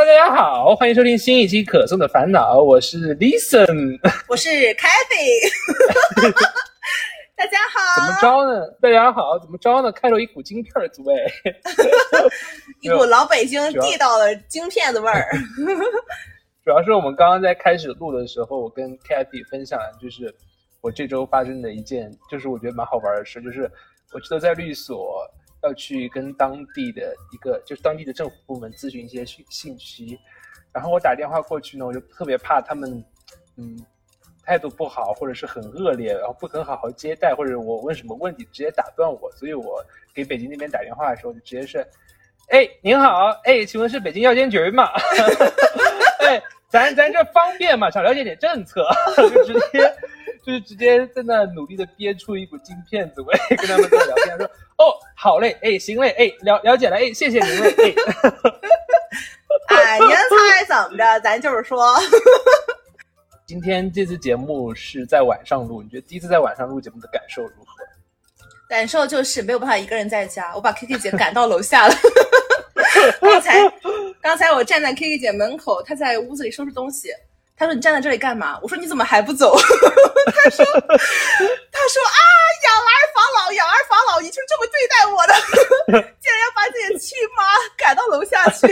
大家好，欢迎收听新一期《可颂的烦恼》，我是 Listen，我是 Kathy。大家好，怎么着呢？大家好，怎么着呢？开了一股京片儿滋味，一股老北京地道的京片子味儿。主要是我们刚刚在开始录的时候，我跟 Kathy 分享，就是我这周发生的一件，就是我觉得蛮好玩的事，就是我记得在律所要去跟当地的一个，就是当地的政府部门咨询一些信信息，然后我打电话过去呢，我就特别怕他们，嗯。态度不好，或者是很恶劣，然后不肯好好接待，或者我问什么问题直接打断我，所以我给北京那边打电话的时候就直接是，哎，您好，哎，请问是北京药监局吗？哎，咱咱这方便嘛？想了解点政策，就直接就是直接在那努力的憋出一股金片子味，跟他们在聊天说，哦，好嘞，哎，行嘞，哎，了了解了，哎，谢谢您嘞，哎，哎，您猜怎么着？咱就是说。今天这次节目是在晚上录，你觉得第一次在晚上录节目的感受如何？感受就是没有办法一个人在家，我把 K K 姐赶到楼下了。刚才刚才我站在 K K 姐门口，她在屋子里收拾东西。她说：“你站在这里干嘛？”我说：“你怎么还不走？” 他说：“他说啊，养儿防老，养儿防老，你就这么对待我的？竟然要把自己的亲妈赶到楼下去？”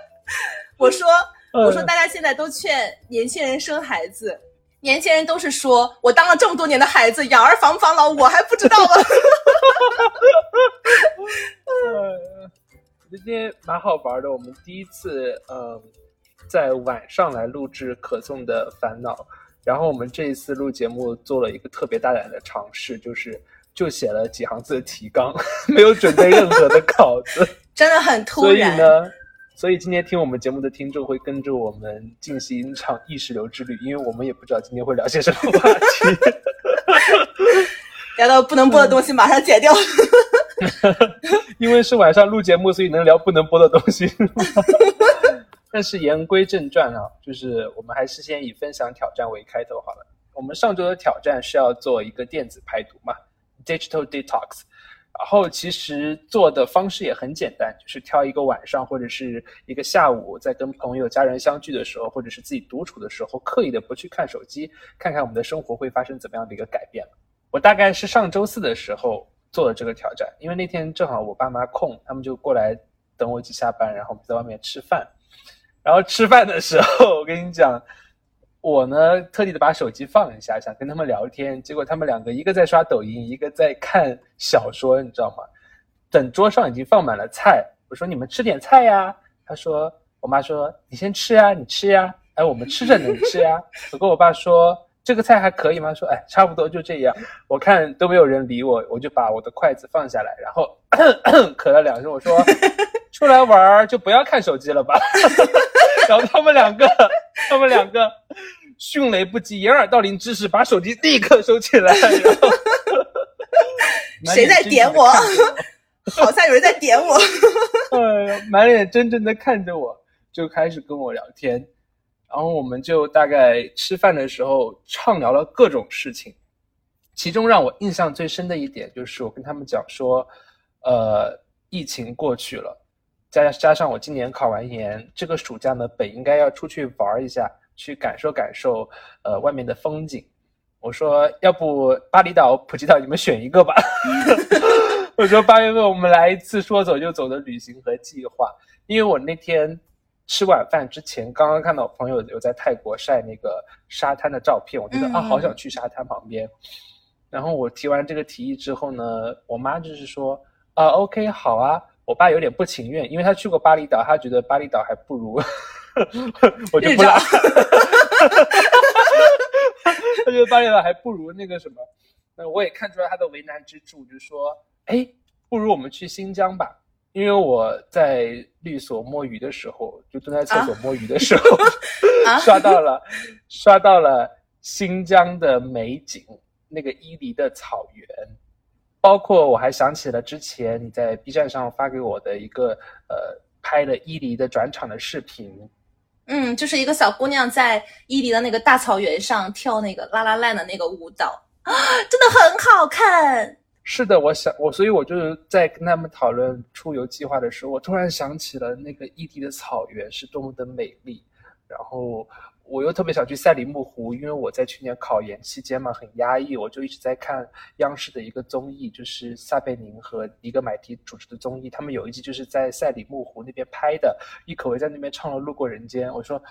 我说。我说，大家现在都劝年轻人生孩子，年轻人都是说我当了这么多年的孩子，养儿防不防老，我还不知道 吗？今天蛮好玩的，我们第一次嗯在晚上来录制可颂的烦恼，然后我们这一次录节目做了一个特别大胆的尝试，就是就写了几行字的提纲，没有准备任何的稿子，真的很突然。所以呢。所以今天听我们节目的听众会跟着我们进行一场意识流之旅，因为我们也不知道今天会聊些什么话题。聊到不能播的东西，马上剪掉。因为是晚上录节目，所以能聊不能播的东西。但是言归正传啊，就是我们还是先以分享挑战为开头好了。我们上周的挑战是要做一个电子排毒嘛，digital detox。然后其实做的方式也很简单，就是挑一个晚上或者是一个下午，在跟朋友、家人相聚的时候，或者是自己独处的时候，刻意的不去看手机，看看我们的生活会发生怎么样的一个改变。我大概是上周四的时候做了这个挑战，因为那天正好我爸妈空，他们就过来等我一起下班，然后我们在外面吃饭。然后吃饭的时候，我跟你讲。我呢，特地的把手机放一下，想跟他们聊天，结果他们两个一个在刷抖音，一个在看小说，你知道吗？等桌上已经放满了菜，我说你们吃点菜呀。他说，我妈说你先吃呀，你吃呀。哎，我们吃着能吃呀。我跟我爸说这个菜还可以吗？说哎，差不多就这样。我看都没有人理我，我就把我的筷子放下来，然后咳了两声，我说 出来玩就不要看手机了吧。然后他们两个，他们两个迅雷不及掩耳盗铃之势，把手机立刻收起来。谁在点我？好像有人在点我。哎满脸真正的看着我，就开始跟我聊天。然后我们就大概吃饭的时候畅聊了各种事情。其中让我印象最深的一点，就是我跟他们讲说，呃，疫情过去了。加加上我今年考完研，这个暑假呢，本应该要出去玩一下，去感受感受，呃，外面的风景。我说，要不巴厘岛、普吉岛，你们选一个吧。我说，八月份我们来一次说走就走的旅行和计划。因为我那天吃晚饭之前，刚刚看到朋友有在泰国晒那个沙滩的照片，我觉得啊，好想去沙滩旁边。然后我提完这个提议之后呢，我妈就是说，啊，OK，好啊。我爸有点不情愿，因为他去过巴厘岛，他觉得巴厘岛还不如，我就不拉。他觉得巴厘岛还不如那个什么，那我也看出来他的为难之处，就是说，哎，不如我们去新疆吧，因为我在律所摸鱼的时候，就蹲在厕所摸鱼的时候，刷到了，刷到了新疆的美景，那个伊犁的草原。包括我还想起了之前你在 B 站上发给我的一个呃拍了伊犁的转场的视频，嗯，就是一个小姑娘在伊犁的那个大草原上跳那个啦啦烂的那个舞蹈。啊，真的很好看，是的，我想我，所以我就是在跟他们讨论出游计划的时候，我突然想起了那个异地的草原是多么的美丽，然后。我又特别想去赛里木湖，因为我在去年考研期间嘛，很压抑，我就一直在看央视的一个综艺，就是撒贝宁和一个买提主持的综艺，他们有一集就是在赛里木湖那边拍的，郁可唯在那边唱了《路过人间》，我说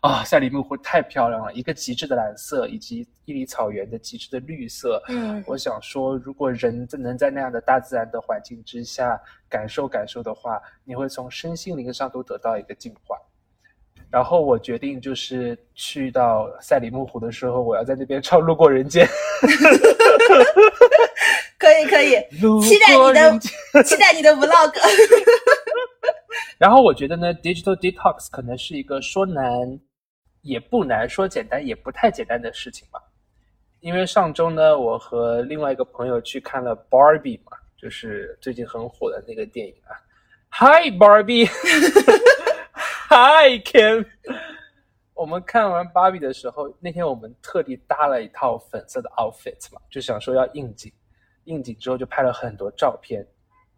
啊，赛里木湖太漂亮了，一个极致的蓝色，以及伊犁草原的极致的绿色，嗯，我想说，如果人能在那样的大自然的环境之下感受感受的话，你会从身心灵上都得到一个净化。然后我决定，就是去到赛里木湖的时候，我要在那边 唱《路过人间》。可以 可以，期待你的期待你的 vlog。然后我觉得呢，digital detox 可能是一个说难也不难，说简单也不太简单的事情吧。因为上周呢，我和另外一个朋友去看了 Barbie 嘛，就是最近很火的那个电影啊。Hi Barbie。Hi Kim，我们看完芭比的时候，那天我们特地搭了一套粉色的 outfit 嘛，就想说要应景。应景之后就拍了很多照片。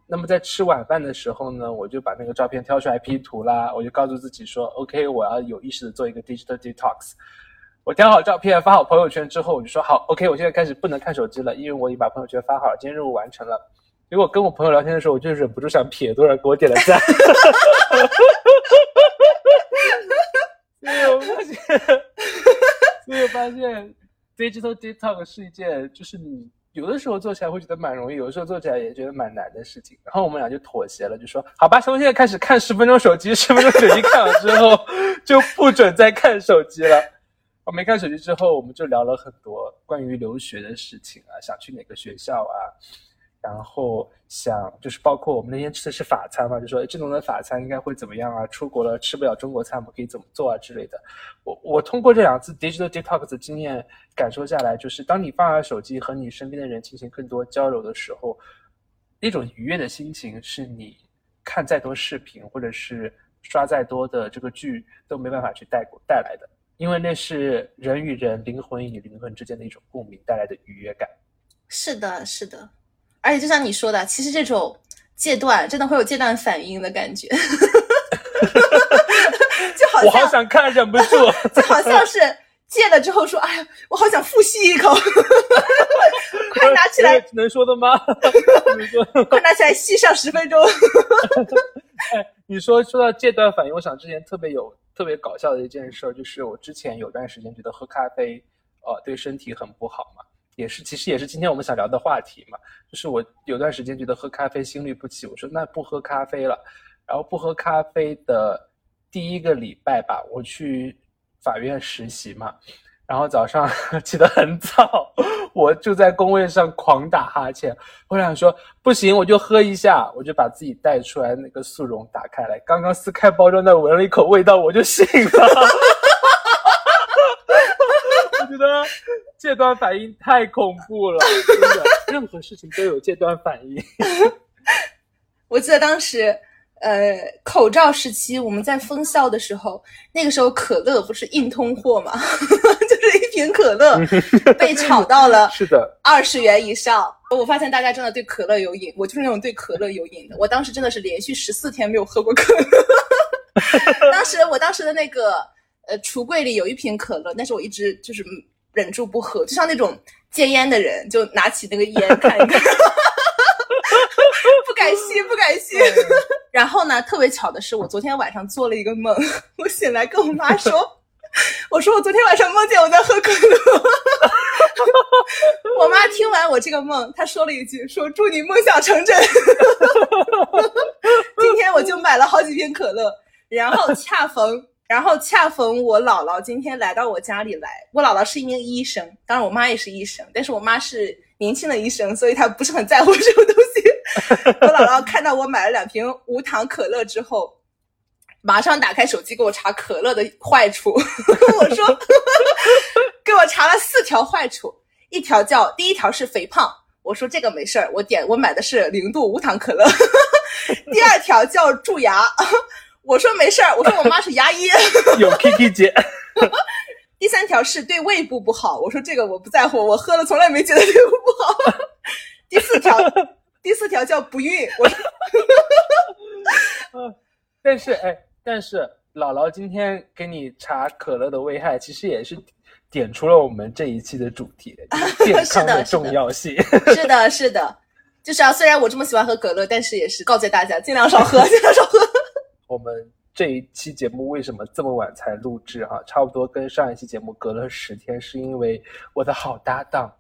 那么在吃晚饭的时候呢，我就把那个照片挑出来 P 图啦。我就告诉自己说，OK，我要有意识的做一个 digital detox。我挑好照片发好朋友圈之后，我就说好，OK，我现在开始不能看手机了，因为我已经把朋友圈发好了，今天任务完成了。结果跟我朋友聊天的时候，我就忍不住想撇多少给我点了赞。所以我发现，所以我发现，digital detox 是一件，就是你有的时候做起来会觉得蛮容易，有的时候做起来也觉得蛮难的事情。然后我们俩就妥协了，就说好吧，从现在开始看十分钟手机，十分钟手机看完之后就不准再看手机了。我没看手机之后，我们就聊了很多关于留学的事情啊，想去哪个学校啊。然后想就是包括我们那天吃的是法餐嘛，就说这种的法餐应该会怎么样啊？出国了吃不了中国菜，我们可以怎么做啊之类的。我我通过这两次 digital detox 的经验感受下来，就是当你放下手机和你身边的人进行更多交流的时候，那种愉悦的心情是你看再多视频或者是刷再多的这个剧都没办法去带过带来的，因为那是人与人、灵魂与灵魂之间的一种共鸣带来的愉悦感。是的，是的。而且就像你说的，其实这种戒断真的会有戒断反应的感觉，就好像我好想看，忍不住，就好像是戒了之后说：“哎呀，我好想复吸一口，快拿起来，能说的吗？快拿起来吸上十分钟。”哎，你说说到戒断反应，我想之前特别有特别搞笑的一件事，就是我之前有段时间觉得喝咖啡，呃，对身体很不好嘛。也是，其实也是今天我们想聊的话题嘛。就是我有段时间觉得喝咖啡心律不齐，我说那不喝咖啡了。然后不喝咖啡的第一个礼拜吧，我去法院实习嘛。然后早上 起得很早，我就在工位上狂打哈欠。我想说不行，我就喝一下，我就把自己带出来那个速溶打开来，刚刚撕开包装袋闻了一口味道，我就醒了。我觉得。戒断反应太恐怖了，真的，任何事情都有戒断反应。我记得当时，呃，口罩时期我们在封校的时候，那个时候可乐不是硬通货嘛，就是一瓶可乐被炒到了是的二十元以上。我发现大家真的对可乐有瘾，我就是那种对可乐有瘾的。我当时真的是连续十四天没有喝过可乐。当时我当时的那个呃橱柜里有一瓶可乐，但是我一直就是。忍住不喝，就像那种戒烟的人，就拿起那个烟看一看，不敢吸，不敢吸。然后呢，特别巧的是，我昨天晚上做了一个梦，我醒来跟我妈说，我说我昨天晚上梦见我在喝可乐。我妈听完我这个梦，她说了一句，说祝你梦想成真。今天我就买了好几瓶可乐，然后恰逢。然后恰逢我姥姥今天来到我家里来，我姥姥是一名医生，当然我妈也是医生，但是我妈是年轻的医生，所以她不是很在乎这个东西。我姥姥看到我买了两瓶无糖可乐之后，马上打开手机给我查可乐的坏处。我说，给我查了四条坏处，一条叫第一条是肥胖，我说这个没事儿，我点我买的是零度无糖可乐。第二条叫蛀牙。我说没事儿，我说我妈是牙医，有 Kiki 姐。第三条是对胃部不好，我说这个我不在乎，我喝了从来没觉得胃部不好。第四条，第四条叫不孕。我说，但是哎，但是姥姥今天给你查可乐的危害，其实也是点出了我们这一期的主题，健康的重要性。是的，是的，就是啊。虽然我这么喜欢喝可乐，但是也是告诫大家尽量少喝，尽量少喝。我们这一期节目为什么这么晚才录制啊？差不多跟上一期节目隔了十天，是因为我的好搭档。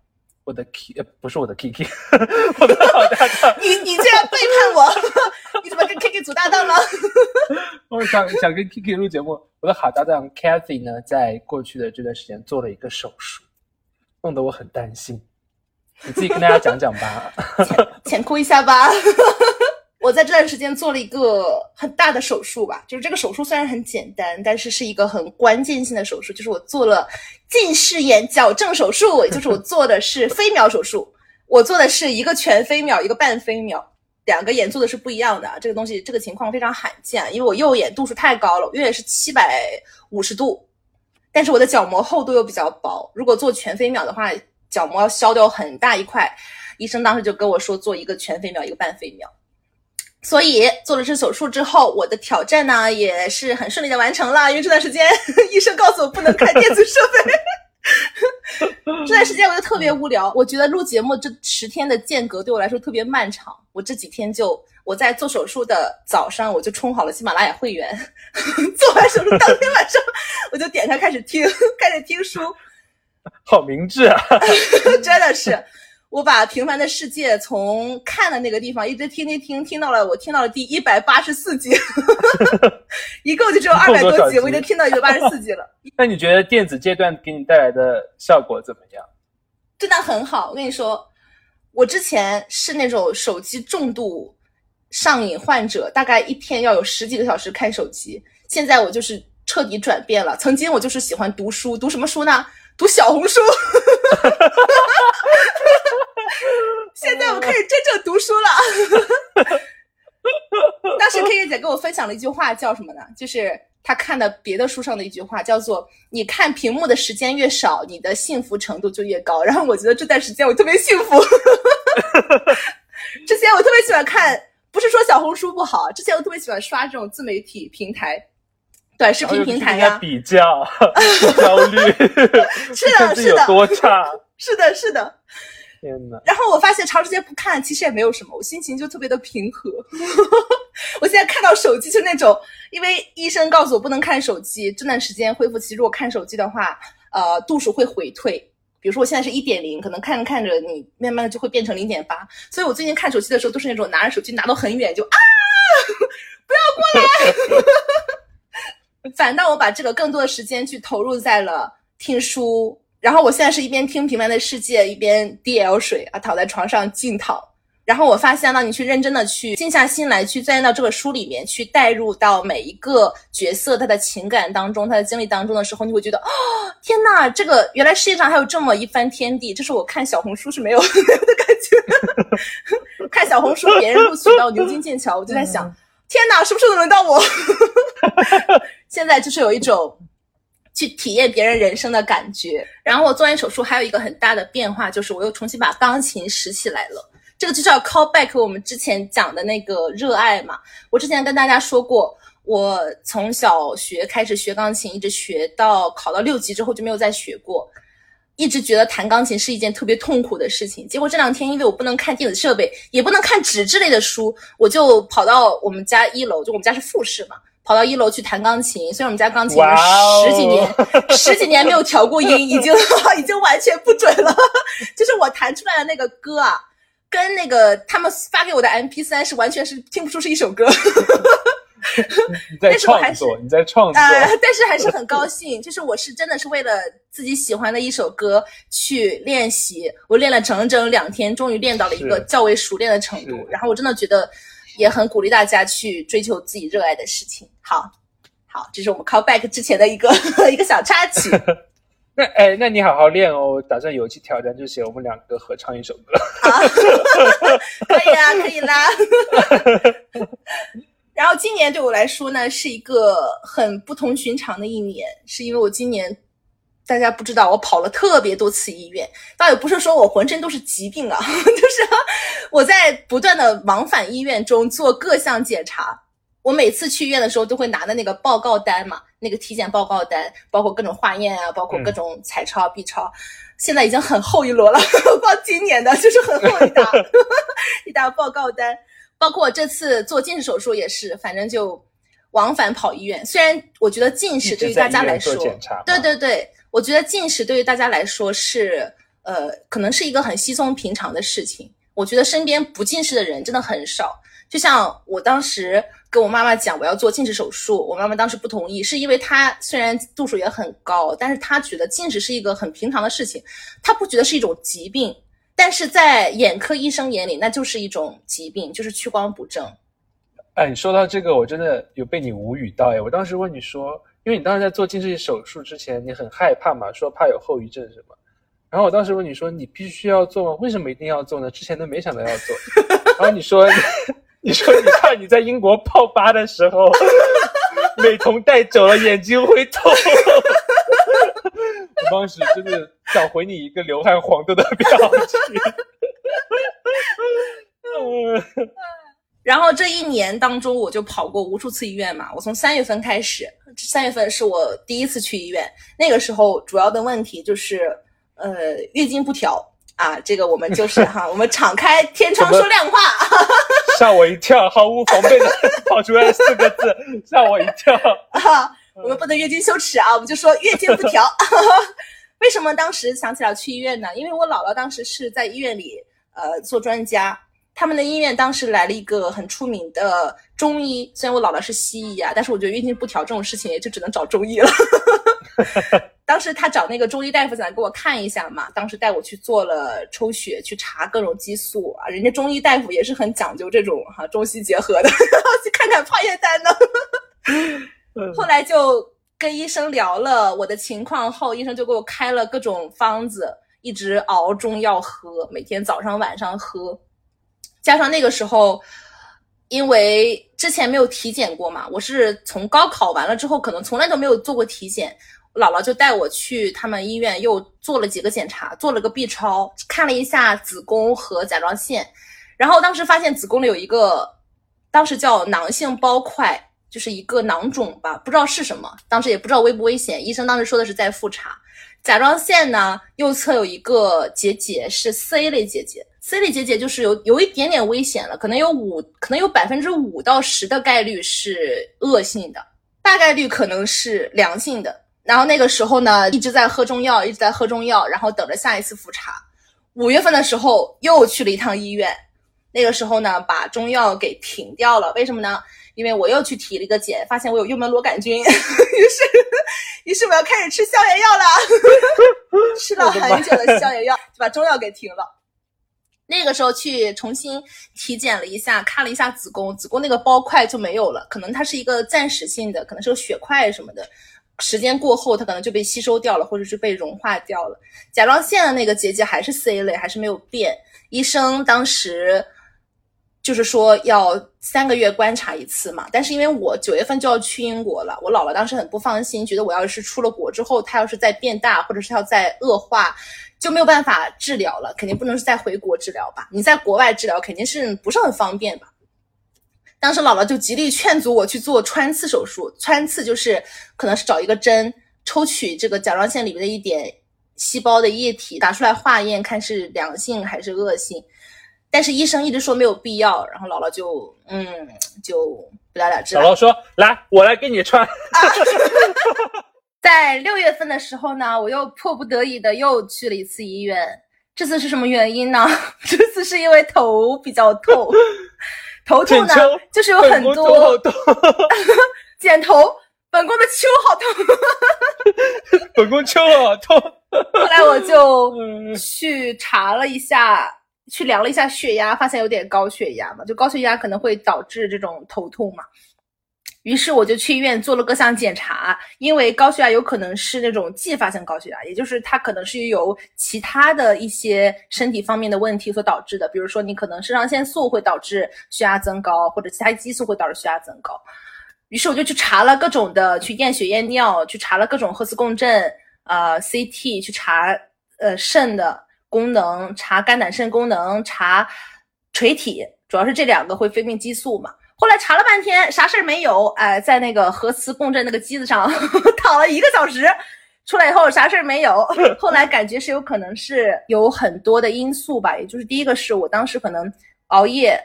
我的 K 呃不是我的 Kiki，我的好搭档。你你竟然背叛我！你怎么跟 Kiki 组搭档了？我想想跟 Kiki 录节目。我的好搭档 Kathy 呢，在过去的这段时间做了一个手术，弄得我很担心。你自己跟大家讲讲吧，浅浅哭一下吧。我在这段时间做了一个很大的手术吧，就是这个手术虽然很简单，但是是一个很关键性的手术，就是我做了近视眼矫正手术，就是我做的是飞秒手术。我做的是一个全飞秒，一个半飞秒，两个眼做的是不一样的。这个东西，这个情况非常罕见，因为我右眼度数太高了，右眼是七百五十度，但是我的角膜厚度又比较薄，如果做全飞秒的话，角膜要消掉很大一块。医生当时就跟我说，做一个全飞秒，一个半飞秒。所以做了这手术之后，我的挑战呢也是很顺利的完成了。因为这段时间 医生告诉我不能看电子设备，这段时间我就特别无聊。我觉得录节目这十天的间隔对我来说特别漫长。我这几天就我在做手术的早上，我就充好了喜马拉雅会员，做完手术当天晚上我就点开开始听，开始听书，好明智啊，真的是。我把《平凡的世界》从看的那个地方一直听听听，听到了我听到了第一百八十四集，一共就只有二百多集，我已经听到一百八十四集了。那你觉得电子阶段给你带来的效果怎么样？真的很好。我跟你说，我之前是那种手机重度上瘾患者，大概一天要有十几个小时看手机。现在我就是彻底转变了。曾经我就是喜欢读书，读什么书呢？读小红书。现在我可以真正读书了。当时 K K 姐跟我分享了一句话，叫什么呢？就是她看的别的书上的一句话，叫做“你看屏幕的时间越少，你的幸福程度就越高”。然后我觉得这段时间我特别幸福。之前我特别喜欢看，不是说小红书不好，之前我特别喜欢刷这种自媒体平台、短视频平台呀，比较焦虑，是的，是的，多差，是的，是的。天呐。然后我发现长时间不看，其实也没有什么，我心情就特别的平和。我现在看到手机就那种，因为医生告诉我不能看手机，这段时间恢复期如果看手机的话，呃，度数会回退。比如说我现在是一点零，可能看着看着你慢慢的就会变成零点八。所以我最近看手机的时候都是那种拿着手机拿到很远就啊，不要过来。反倒我把这个更多的时间去投入在了听书。然后我现在是一边听《平凡的世界》，一边 D L 水啊，躺在床上静躺。然后我发现，当你去认真的去静下心来，去钻研到这个书里面，去带入到每一个角色他的情感当中、他的经历当中的时候，你会觉得，哦，天呐，这个原来世界上还有这么一番天地，这是我看小红书是没有 没有的感觉。看小红书别人录取到牛津、剑桥，我就在想，天呐，什么时候能轮到我？现在就是有一种。去体验别人人生的感觉。然后我做完手术还有一个很大的变化，就是我又重新把钢琴拾起来了。这个就是要 call back 我们之前讲的那个热爱嘛。我之前跟大家说过，我从小学开始学钢琴，一直学到考到六级之后就没有再学过，一直觉得弹钢琴是一件特别痛苦的事情。结果这两天因为我不能看电子设备，也不能看纸质类的书，我就跑到我们家一楼，就我们家是复式嘛。跑到一楼去弹钢琴，虽然我们家钢琴十几年，十几年没有调过音，已经 已经完全不准了。就是我弹出来的那个歌啊，跟那个他们发给我的 M P 三是完全是听不出是一首歌。你在创作，你在创作，但是还是很高兴。就是我是真的是为了自己喜欢的一首歌去练习，我练了整整两天，终于练到了一个较为熟练的程度。然后我真的觉得。也很鼓励大家去追求自己热爱的事情。好，好，这是我们 call back 之前的一个 一个小插曲。那哎，那你好好练哦。打算有一期挑战，就写我们两个合唱一首歌。好，可以啊，可以啦。然后今年对我来说呢，是一个很不同寻常的一年，是因为我今年大家不知道，我跑了特别多次医院，倒也不是说我浑身都是疾病啊，就是我在不断的往返医院中做各项检查。我每次去医院的时候，都会拿的那个报告单嘛，那个体检报告单，包括各种化验啊，包括各种彩超、B 超，现在已经很厚一摞了。光今年的就是很厚一沓 一沓报告单，包括我这次做近视手术也是，反正就往返跑医院。虽然我觉得近视对于大家来说，对对对，我觉得近视对于大家来说是呃，可能是一个很稀松平常的事情。我觉得身边不近视的人真的很少。就像我当时跟我妈妈讲我要做近视手术，我妈妈当时不同意，是因为她虽然度数也很高，但是她觉得近视是一个很平常的事情，她不觉得是一种疾病，但是在眼科医生眼里那就是一种疾病，就是屈光不正。哎，你说到这个，我真的有被你无语到哎！我当时问你说，因为你当时在做近视手术之前，你很害怕嘛，说怕有后遗症什么，然后我当时问你说，你必须要做吗？为什么一定要做呢？之前都没想到要做，然后你说。你说你怕你在英国泡吧的时候，美瞳戴久了，眼睛会痛。我当时真的想回你一个流汗黄豆的表情。然后这一年当中，我就跑过无数次医院嘛。我从三月份开始，三月份是我第一次去医院，那个时候主要的问题就是呃月经不调。啊，这个我们就是哈，我们敞开天窗说亮话，吓我一跳，毫无防备的跑出来四个字，吓我一跳。啊，我们不能月经羞耻啊，我们就说月经不调。为什么当时想起来去医院呢？因为我姥姥当时是在医院里呃做专家，他们的医院当时来了一个很出名的中医，虽然我姥姥是西医啊，但是我觉得月经不调这种事情也就只能找中医了。当时他找那个中医大夫想给我看一下嘛，当时带我去做了抽血，去查各种激素啊。人家中医大夫也是很讲究这种哈中西结合的，去看看化验单呢。后来就跟医生聊了我的情况后，医生就给我开了各种方子，一直熬中药喝，每天早上晚上喝。加上那个时候，因为之前没有体检过嘛，我是从高考完了之后，可能从来都没有做过体检。姥姥就带我去他们医院，又做了几个检查，做了个 B 超，看了一下子宫和甲状腺，然后当时发现子宫里有一个，当时叫囊性包块，就是一个囊肿吧，不知道是什么，当时也不知道危不危险，医生当时说的是在复查。甲状腺呢，右侧有一个结节，是 C 类结节，C 类结节就是有有一点点危险了，可能有五，可能有百分之五到十的概率是恶性的，大概率可能是良性的。然后那个时候呢，一直在喝中药，一直在喝中药，然后等着下一次复查。五月份的时候又去了一趟医院，那个时候呢，把中药给停掉了。为什么呢？因为我又去体了一个检，发现我有幽门螺杆菌，于是，于是我要开始吃消炎药了，吃了很久的消炎药，就把中药给停了。那个时候去重新体检了一下，看了一下子宫，子宫那个包块就没有了，可能它是一个暂时性的，可能是个血块什么的。时间过后，它可能就被吸收掉了，或者是被融化掉了。甲状腺的那个结节还是 C 类，还是没有变。医生当时就是说要三个月观察一次嘛。但是因为我九月份就要去英国了，我姥姥当时很不放心，觉得我要是出了国之后，它要是再变大，或者是要再恶化，就没有办法治疗了，肯定不能是再回国治疗吧？你在国外治疗肯定是不是很方便吧？当时姥姥就极力劝阻我去做穿刺手术，穿刺就是可能是找一个针抽取这个甲状腺里面的一点细胞的液体，打出来化验看是良性还是恶性。但是医生一直说没有必要，然后姥姥就嗯就不了了之。姥姥说：“来，我来给你穿。”啊 在六月份的时候呢，我又迫不得已的又去了一次医院。这次是什么原因呢？这次是因为头比较痛。头痛呢，就是有很多剪头，本宫的秋好痛，本宫秋好痛。后来我就去查了一下，去量了一下血压，发现有点高血压嘛，就高血压可能会导致这种头痛嘛。于是我就去医院做了各项检查，因为高血压有可能是那种继发性高血压，也就是它可能是由其他的一些身体方面的问题所导致的，比如说你可能肾上腺素会导致血压增高，或者其他激素会导致血压增高。于是我就去查了各种的，去验血验尿，去查了各种核磁共振，呃 CT 去查呃肾的功能，查肝胆肾功能，查垂体，主要是这两个会分泌激素嘛。后来查了半天，啥事儿没有，哎，在那个核磁共振那个机子上 躺了一个小时，出来以后啥事儿没有。后来感觉是有可能是有很多的因素吧，也就是第一个是我当时可能熬夜，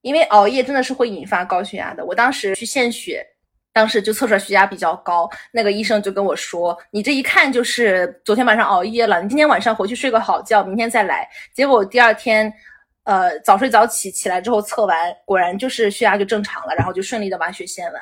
因为熬夜真的是会引发高血压的。我当时去献血，当时就测出来血压比较高，那个医生就跟我说：“你这一看就是昨天晚上熬夜了，你今天晚上回去睡个好觉，明天再来。”结果第二天。呃，早睡早起，起来之后测完，果然就是血压就正常了，然后就顺利的把血献完。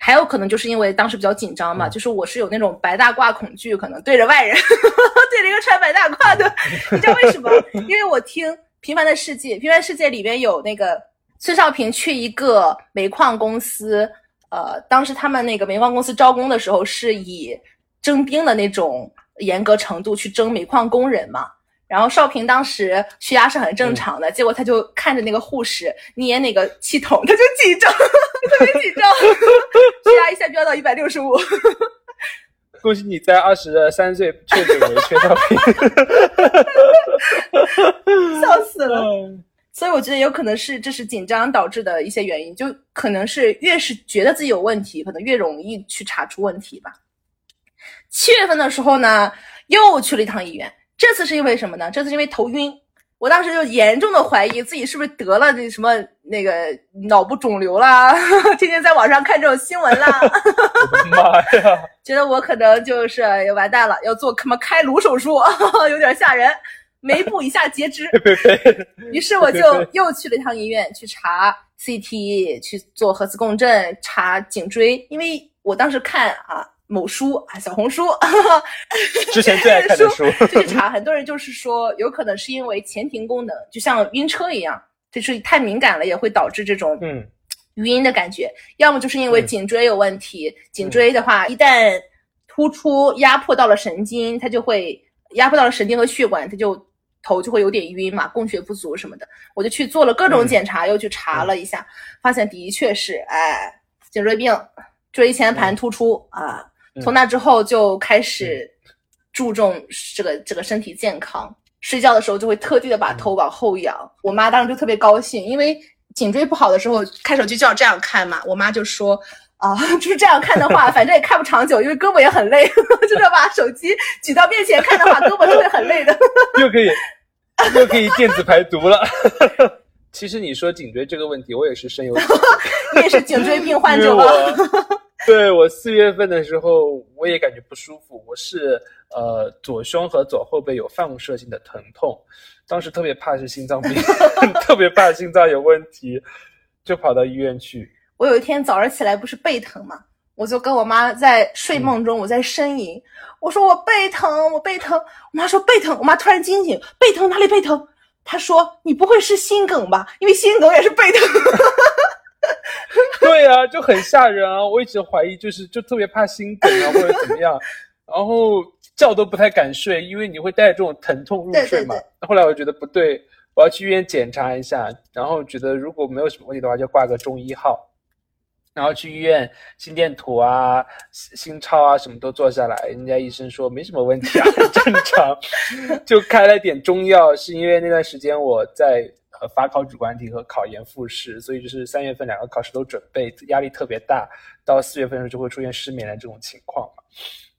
还有可能就是因为当时比较紧张嘛，就是我是有那种白大褂恐惧，可能对着外人，对着一个穿白大褂的，你知道为什么？因为我听《平凡的世界》，《平凡世界》里边有那个孙少平去一个煤矿公司，呃，当时他们那个煤矿公司招工的时候是以征兵的那种严格程度去征煤矿工人嘛。然后少平当时血压是很正常的，结果他就看着那个护士捏那个气筒，他就紧张，特别紧张，血压一下飙到一百六十五。恭喜你在二十三岁确诊为缺少平，笑死了。所以我觉得有可能是这是紧张导致的一些原因，就可能是越是觉得自己有问题，可能越容易去查出问题吧。七月份的时候呢，又去了一趟医院。这次是因为什么呢？这次是因为头晕，我当时就严重的怀疑自己是不是得了那什么那个脑部肿瘤啦，天天在网上看这种新闻啦，妈呀，觉得我可能就是要完蛋了，要做什么开颅手术，有点吓人，眉部以下截肢。于是我就又去了一趟医院去查 CT，去做核磁共振，查颈椎，因为我当时看啊。某书啊，小红书，之前最爱看的书，就去查，很多人就是说，有可能是因为前庭功能，就像晕车一样，就是太敏感了，也会导致这种嗯晕的感觉。要么就是因为颈椎有问题，颈椎的话，一旦突出压迫到了神经，它就会压迫到了神经和血管，它就头就会有点晕嘛，供血不足什么的。我就去做了各种检查，又去查了一下，发现的确是，哎，颈椎病，椎前盘突出啊。从那之后就开始注重这个这个身体健康，睡觉的时候就会特地的把头往后仰。我妈当时就特别高兴，因为颈椎不好的时候看手机就要这样看嘛。我妈就说啊，就是这样看的话，反正也看不长久，因为胳膊也很累，就是把手机举到面前看的话，胳膊是会很累的。又可以又可以电子排毒了。其实你说颈椎这个问题，我也是深有。你也是颈椎病患者吗？对我四月份的时候，我也感觉不舒服。我是呃左胸和左后背有放射性的疼痛，当时特别怕是心脏病，特别怕心脏有问题，就跑到医院去。我有一天早上起来不是背疼吗？我就跟我妈在睡梦中，我在呻吟，我说我背疼，我背疼。我妈说背疼，我妈突然惊醒，背疼哪里背疼？她说你不会是心梗吧？因为心梗也是背疼。对呀，就很吓人啊！我一直怀疑，就是就特别怕心梗啊，或者怎么样，然后觉都不太敢睡，因为你会带着这种疼痛入睡嘛。后来我觉得不对，我要去医院检查一下，然后觉得如果没有什么问题的话，就挂个中医号。然后去医院心电图啊、心超啊什么都做下来，人家医生说没什么问题啊，很 正常，就开了点中药。是因为那段时间我在。呃，法考主观题和考研复试，所以就是三月份两个考试都准备，压力特别大。到四月份的时候就会出现失眠的这种情况嘛。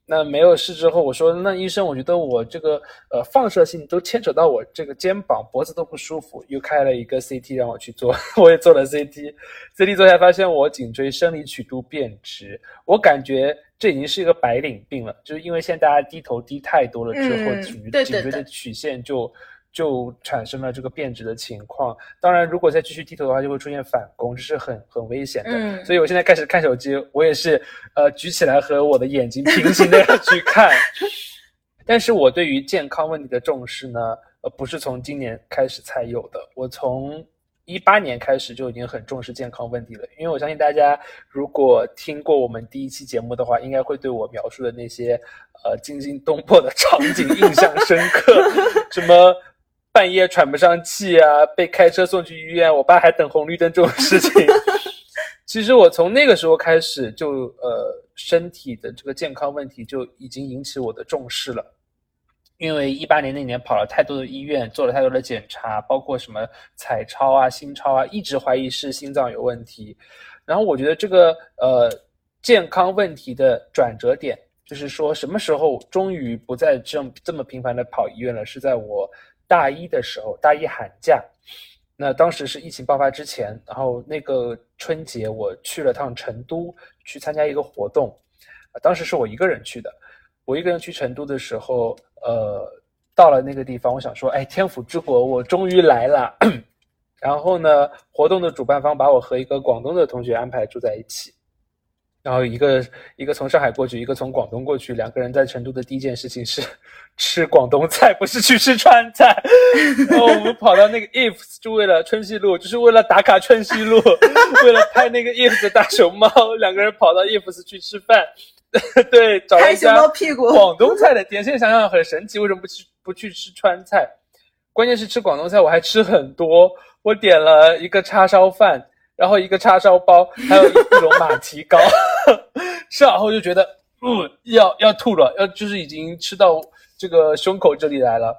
那没有事之后，我说那医生，我觉得我这个呃放射性都牵扯到我这个肩膀、脖子都不舒服，又开了一个 CT 让我去做，我也做了 CT，CT 做下来发现我颈椎生理曲度变直，我感觉这已经是一个白领病了，就是因为现在大家低头低太多了之后，颈颈椎的曲线就。就产生了这个变质的情况。当然，如果再继续低头的话，就会出现反攻，这是很很危险的。嗯，所以我现在开始看手机，我也是呃举起来和我的眼睛平行的 去看。但是我对于健康问题的重视呢，呃，不是从今年开始才有的。我从一八年开始就已经很重视健康问题了，因为我相信大家如果听过我们第一期节目的话，应该会对我描述的那些呃惊心动魄的 场景印象深刻，什么。半夜喘不上气啊，被开车送去医院，我爸还等红绿灯这种事情。其实我从那个时候开始就呃身体的这个健康问题就已经引起我的重视了。因为一八年那年跑了太多的医院，做了太多的检查，包括什么彩超啊、心超啊，一直怀疑是心脏有问题。然后我觉得这个呃健康问题的转折点，就是说什么时候终于不再这么这么频繁的跑医院了，是在我大一的时候，大一寒假。那当时是疫情爆发之前，然后那个春节我去了趟成都，去参加一个活动，当时是我一个人去的。我一个人去成都的时候，呃，到了那个地方，我想说，哎，天府之国，我终于来了。然后呢，活动的主办方把我和一个广东的同学安排住在一起。然后一个一个从上海过去，一个从广东过去，两个人在成都的第一件事情是吃广东菜，不是去吃川菜。然后我们跑到那个 ifs 就为了春熙路，就是为了打卡春熙路，为了拍那个 ifs 的大熊猫，两个人跑到 ifs 去吃饭。对，找了一家广东菜的店。现在想想很神奇，为什么不去不去吃川菜？关键是吃广东菜，我还吃很多。我点了一个叉烧饭，然后一个叉烧包，还有一种马蹄糕。吃完后就觉得，嗯，要要吐了，要就是已经吃到这个胸口这里来了。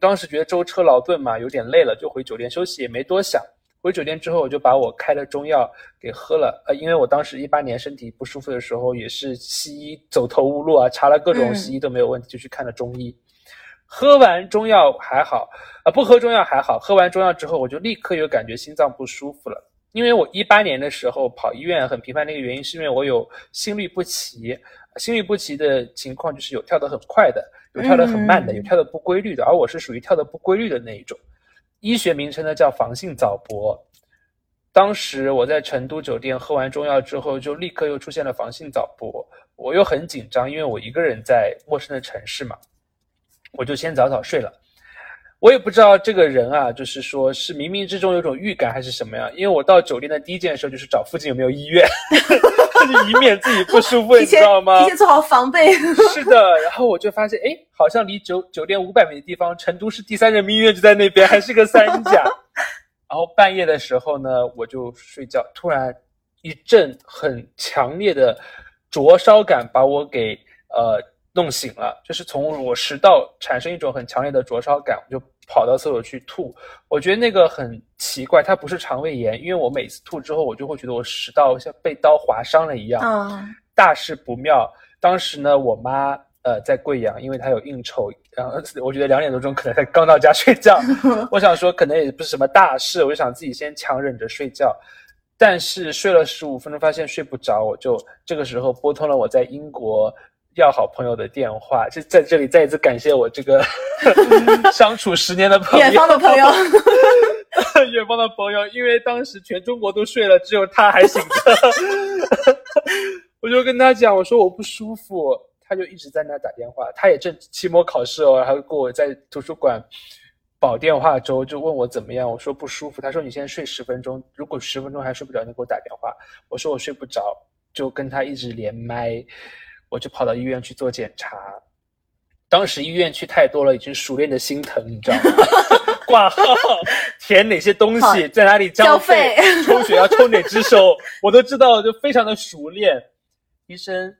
当时觉得舟车劳顿嘛，有点累了，就回酒店休息，也没多想。回酒店之后，我就把我开的中药给喝了。呃，因为我当时一八年身体不舒服的时候，也是西医走投无路啊，查了各种西医都没有问题，就去看了中医。喝完中药还好，啊，不喝中药还好。喝完中药之后，我就立刻有感觉心脏不舒服了。因为我一八年的时候跑医院很频繁的一个原因，是因为我有心律不齐。心律不齐的情况就是有跳得很快的，有跳得很慢的，有跳得不规律的，而我是属于跳得不规律的那一种。医学名称呢叫房性早搏。当时我在成都酒店喝完中药之后，就立刻又出现了房性早搏，我又很紧张，因为我一个人在陌生的城市嘛，我就先早早睡了。我也不知道这个人啊，就是说是冥冥之中有种预感还是什么呀？因为我到酒店的第一件事就是找附近有没有医院，以免自己不舒服，你知道吗？提前做好防备。是的，然后我就发现，哎，好像离酒酒店五百米的地方，成都市第三人民医院就在那边，还是个三甲。然后半夜的时候呢，我就睡觉，突然一阵很强烈的灼烧感把我给呃。弄醒了，就是从我食道产生一种很强烈的灼烧感，我就跑到厕所去吐。我觉得那个很奇怪，它不是肠胃炎，因为我每次吐之后，我就会觉得我食道像被刀划伤了一样，大事不妙。当时呢，我妈呃在贵阳，因为她有应酬，然后我觉得两点多钟可能才刚到家睡觉，我想说可能也不是什么大事，我就想自己先强忍着睡觉。但是睡了十五分钟，发现睡不着，我就这个时候拨通了我在英国。要好朋友的电话，就在这里再一次感谢我这个 相处十年的朋友，远方的朋友，远方的朋友，因为当时全中国都睡了，只有他还醒着，我就跟他讲，我说我不舒服，他就一直在那打电话，他也正期末考试哦，然后给我在图书馆保电话粥，就问我怎么样，我说不舒服，他说你先睡十分钟，如果十分钟还睡不着，你给我打电话，我说我睡不着，就跟他一直连麦。我就跑到医院去做检查，当时医院去太多了，已经熟练的心疼，你知道吗？挂号、填哪些东西，在哪里交费、抽血要抽哪只手，我都知道，就非常的熟练。医生，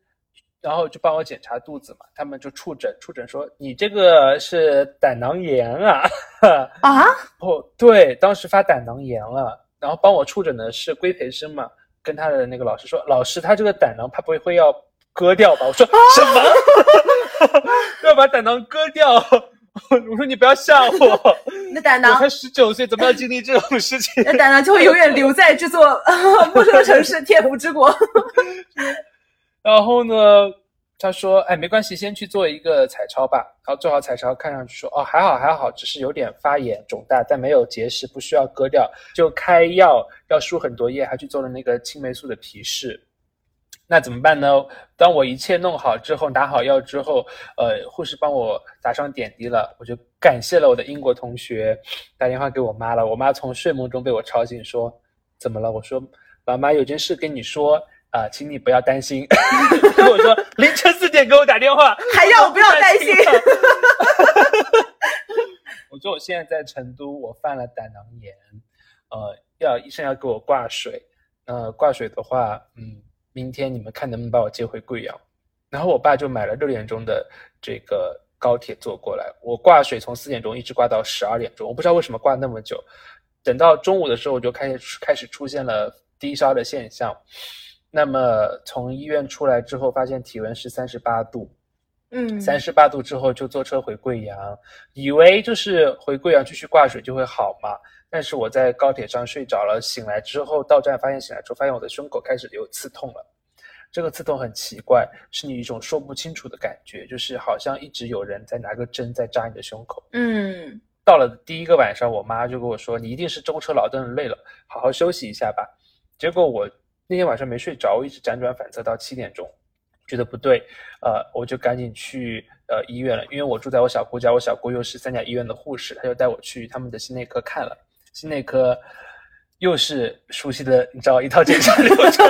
然后就帮我检查肚子嘛，他们就触诊，触诊说你这个是胆囊炎啊！啊？哦，对，当时发胆囊炎了，然后帮我触诊的是规培生嘛，跟他的那个老师说，老师他这个胆囊怕不会会要。割掉吧！我说什么？要把胆囊割掉？我说你不要吓我！你的胆囊，我才十九岁，怎么要经历这种事情？那胆囊就会永远留在这座 陌生的城市——天府之国。然后呢，他说：“哎，没关系，先去做一个彩超吧。”然后做好彩超，看上去说：“哦，还好还好，只是有点发炎肿大，但没有结石，不需要割掉。”就开药，要输很多液，还去做了那个青霉素的皮试。那怎么办呢？当我一切弄好之后，拿好药之后，呃，护士帮我打上点滴了，我就感谢了我的英国同学，打电话给我妈了。我妈从睡梦中被我吵醒，说：“怎么了？”我说：“妈妈有件事跟你说啊，请你不要担心。”我说：“凌晨四点给我打电话，还要我不要担心？” 我说：“我现在在成都，我犯了胆囊炎，呃，要医生要给我挂水。呃，挂水的话，嗯。”明天你们看能不能把我接回贵阳。然后我爸就买了六点钟的这个高铁坐过来，我挂水从四点钟一直挂到十二点钟，我不知道为什么挂那么久。等到中午的时候，我就开始开始出现了低烧的现象。那么从医院出来之后，发现体温是三十八度，嗯，三十八度之后就坐车回贵阳，以为就是回贵阳继续挂水就会好嘛。但是我在高铁上睡着了，醒来之后到站发现醒来之后发现我的胸口开始有刺痛了。这个刺痛很奇怪，是你一种说不清楚的感觉，就是好像一直有人在拿个针在扎你的胸口。嗯，到了第一个晚上，我妈就跟我说：“你一定是舟车劳顿累了，好好休息一下吧。”结果我那天晚上没睡着，我一直辗转反侧到七点钟，觉得不对，呃，我就赶紧去呃医院了，因为我住在我小姑家，我小姑又是三甲医院的护士，她就带我去他们的心内科看了。心内科又是熟悉的，你知道一套检查流程。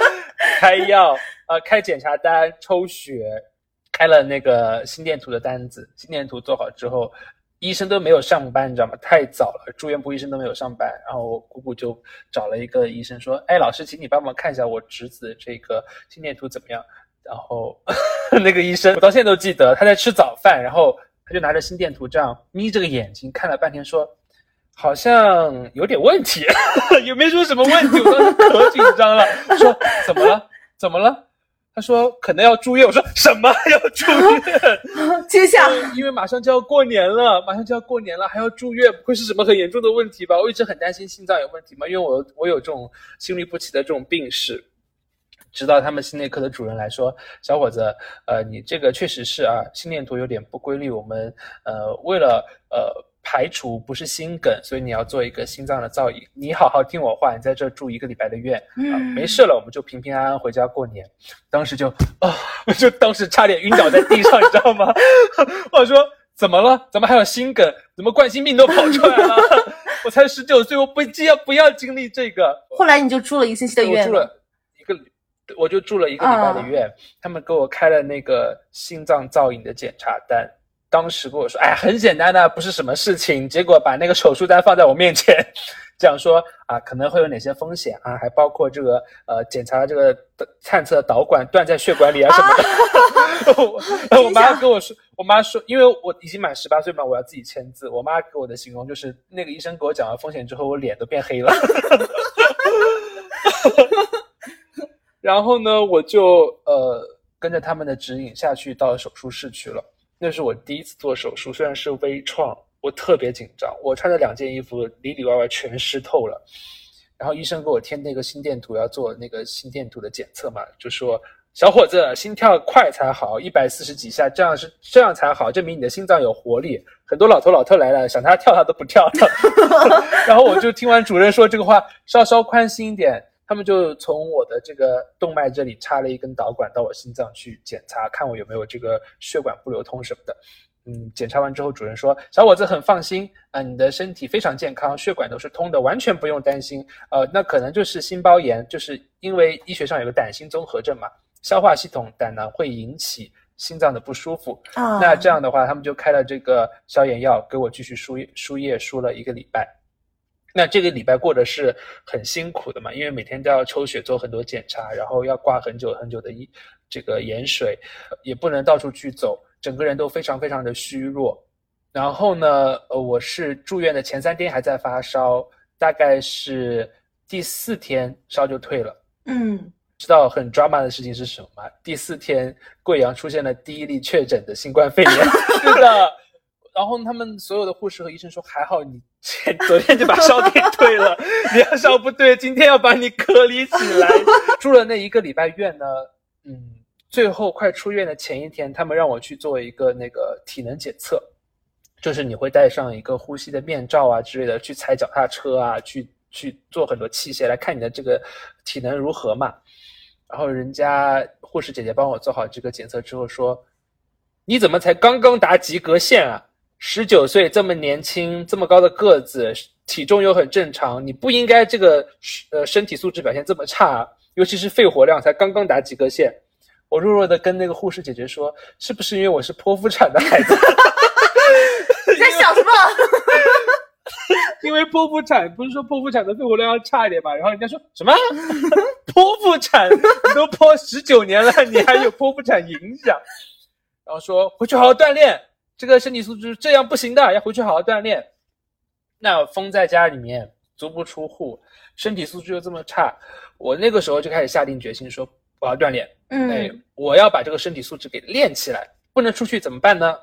开药啊，开检查单，抽血，开了那个心电图的单子。心电图做好之后，医生都没有上班，你知道吗？太早了，住院部医生都没有上班。然后我姑姑就找了一个医生说：“哎，老师，请你帮忙看一下我侄子这个心电图怎么样？”然后 那个医生，我到现在都记得，他在吃早饭，然后他就拿着心电图这样眯着个眼睛看了半天，说。好像有点问题，也没说什么问题，我当时可紧张了。说怎么了？怎么了？他说可能要住院。我说什么要住院？接下，因为马上就要过年了，马上就要过年了，还要住院，不会是什么很严重的问题吧？我一直很担心心脏有问题嘛，因为我我有这种心律不齐的这种病史。直到他们心内科的主任来说，小伙子，呃，你这个确实是啊，心电图有点不规律。我们呃为了呃。排除不是心梗，所以你要做一个心脏的造影。你好好听我话，你在这住一个礼拜的院，啊，没事了，我们就平平安安回家过年。当时就啊，我 就当时差点晕倒在地上，你知道吗？我说怎么了？怎么还有心梗？怎么冠心病都跑出来了？我才十九岁，我不要不要经历这个。后来你就住了一个星期的院，我住了一个，我就住了一个礼拜的院。他们给我开了那个心脏造影的检查单。当时跟我说：“哎，很简单的，不是什么事情。”结果把那个手术单放在我面前，讲说啊，可能会有哪些风险啊，还包括这个呃，检查这个探测导管断在血管里啊什么的。我妈跟我说，我妈说，因为我已经满十八岁嘛，我要自己签字。我妈给我的形容就是，那个医生给我讲完风险之后，我脸都变黑了。然后呢，我就呃跟着他们的指引下去到手术室去了。那是我第一次做手术，虽然是微创，我特别紧张。我穿的两件衣服里里外外全湿透了。然后医生给我贴那个心电图，要做那个心电图的检测嘛，就说小伙子心跳快才好，一百四十几下，这样是这样才好，证明你的心脏有活力。很多老头老特来了，想他跳他都不跳了。然后我就听完主任说这个话，稍稍宽心一点。他们就从我的这个动脉这里插了一根导管到我心脏去检查，看我有没有这个血管不流通什么的。嗯，检查完之后，主任说小伙子很放心啊，你的身体非常健康，血管都是通的，完全不用担心。呃，那可能就是心包炎，就是因为医学上有个胆心综合症嘛，消化系统胆囊会引起心脏的不舒服。啊，那这样的话，他们就开了这个消炎药给我继续输输液，输了一个礼拜。那这个礼拜过的是很辛苦的嘛，因为每天都要抽血做很多检查，然后要挂很久很久的一这个盐水，也不能到处去走，整个人都非常非常的虚弱。然后呢，呃，我是住院的前三天还在发烧，大概是第四天烧就退了。嗯，知道很 drama 的事情是什么吗？第四天贵阳出现了第一例确诊的新冠肺炎。是的。然后他们所有的护士和医生说：“还好你前昨天就把烧给退了，你要烧不对，今天要把你隔离起来。”住了那一个礼拜院呢，嗯，最后快出院的前一天，他们让我去做一个那个体能检测，就是你会戴上一个呼吸的面罩啊之类的，去踩脚踏车啊，去去做很多器械来看你的这个体能如何嘛。然后人家护士姐姐帮我做好这个检测之后说：“你怎么才刚刚达及格线啊？”十九岁这么年轻，这么高的个子，体重又很正常，你不应该这个呃身体素质表现这么差，尤其是肺活量才刚刚达及格线。我弱弱的跟那个护士姐姐说：“是不是因为我是剖腹产的孩子？”你 在想什么？因为剖腹产不是说剖腹产的肺活量要差一点嘛，然后人家说什么 剖腹产你都剖十九年了，你还有剖腹产影响？然后说回去好好锻炼，这个身体素质这样不行的，要回去好好锻炼。那封在家里面，足不出户，身体素质又这么差，我那个时候就开始下定决心说我要锻炼，哎嗯，我要把这个身体素质给练起来，不能出去怎么办呢？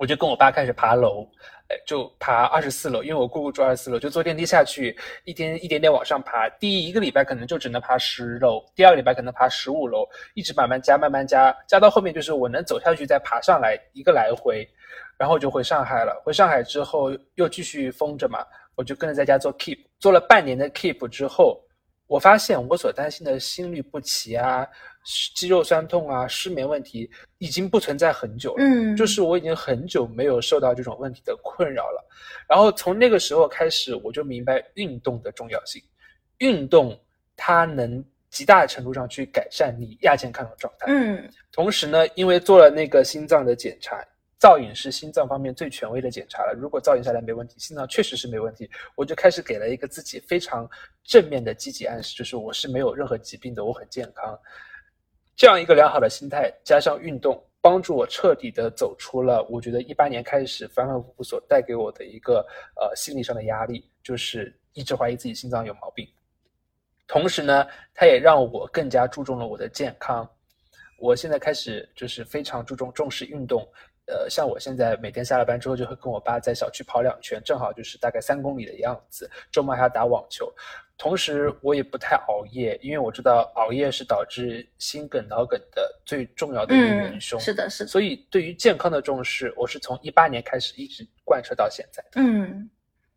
我就跟我爸开始爬楼，哎，就爬二十四楼，因为我姑姑住二十四楼，就坐电梯下去，一天一点点往上爬。第一个礼拜可能就只能爬十楼，第二个礼拜可能爬十五楼，一直慢慢加，慢慢加，加到后面就是我能走下去再爬上来一个来回，然后就回上海了。回上海之后又继续封着嘛，我就跟着在家做 keep，做了半年的 keep 之后，我发现我所担心的心律不齐啊、肌肉酸痛啊、失眠问题已经不存在很久了。嗯，就是我已经很久没有受到这种问题的困扰了。然后从那个时候开始，我就明白运动的重要性。运动它能极大程度上去改善你亚健康的状态。嗯同时呢，因为做了那个心脏的检查，造影是心脏方面最权威的检查了。如果造影下来没问题，心脏确实是没问题，我就开始给了一个自己非常正面的积极暗示，就是我是没有任何疾病的，我很健康。这样一个良好的心态加上运动，帮助我彻底的走出了我觉得一八年开始反反复复所带给我的一个呃心理上的压力，就是一直怀疑自己心脏有毛病。同时呢，它也让我更加注重了我的健康。我现在开始就是非常注重重视运动，呃，像我现在每天下了班之后就会跟我爸在小区跑两圈，正好就是大概三公里的样子。周末还要打网球，同时我也不太熬夜，因为我知道熬夜是导致心梗、脑梗的最重要的一个元嗯，凶。是的，是的，所以对于健康的重视，我是从一八年开始一直贯彻到现在的。嗯，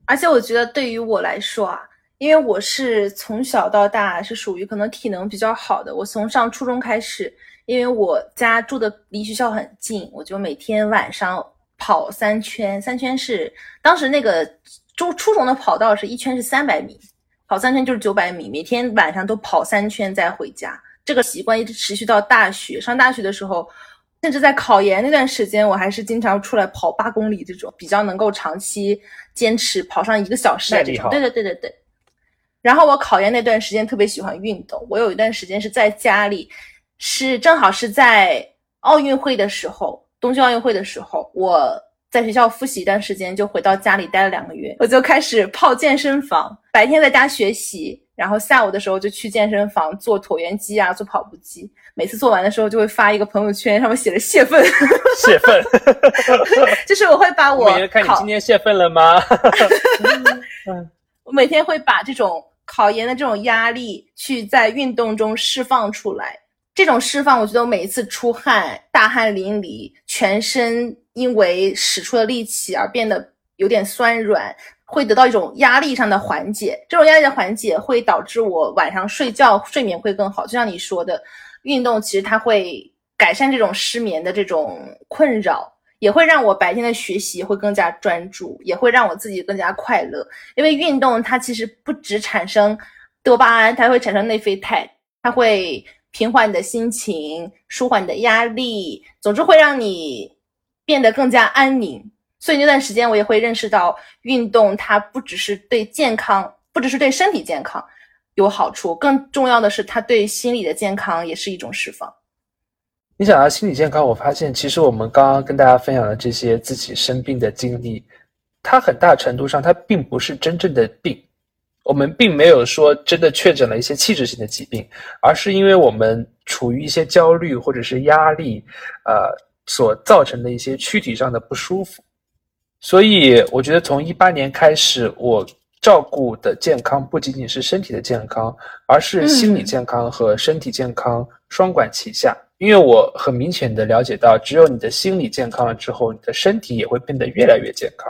而且我觉得对于我来说啊，因为我是从小到大是属于可能体能比较好的，我从上初中开始，因为我家住的离学校很近，我就每天晚上跑三圈，三圈是当时那个初初中的跑道是一圈是三百米，跑三圈就是九百米，每天晚上都跑三圈再回家。这个习惯一直持续到大学，上大学的时候，甚至在考研那段时间，我还是经常出来跑八公里这种，比较能够长期坚持跑上一个小时的这种。对对对对对。然后我考研那段时间特别喜欢运动，我有一段时间是在家里，是正好是在奥运会的时候，东京奥运会的时候，我在学校复习一段时间，就回到家里待了两个月，我就开始泡健身房，白天在家学习，然后下午的时候就去健身房做椭圆机啊，做跑步机。每次做完的时候就会发一个朋友圈，上面写着泄愤，泄愤，就是我会把我看你今天泄愤了吗？我每天会把这种考研的这种压力去在运动中释放出来。这种释放，我觉得我每一次出汗、大汗淋漓，全身因为使出了力气而变得有点酸软，会得到一种压力上的缓解。这种压力的缓解会导致我晚上睡觉睡眠会更好。就像你说的，运动其实它会改善这种失眠的这种困扰。也会让我白天的学习会更加专注，也会让我自己更加快乐。因为运动它其实不只产生多巴胺，它会产生内啡肽，它会平缓你的心情，舒缓你的压力，总之会让你变得更加安宁。所以那段时间我也会认识到，运动它不只是对健康，不只是对身体健康有好处，更重要的是它对心理的健康也是一种释放。你讲到心理健康，我发现其实我们刚刚跟大家分享的这些自己生病的经历，它很大程度上它并不是真正的病，我们并没有说真的确诊了一些器质性的疾病，而是因为我们处于一些焦虑或者是压力，呃所造成的一些躯体上的不舒服。所以我觉得从一八年开始，我照顾的健康不仅仅是身体的健康，而是心理嗯健康和身体健康双管齐下。因为我很明显的了解到，只有你的心理健康了之后，你的身体也会变得越来越健康。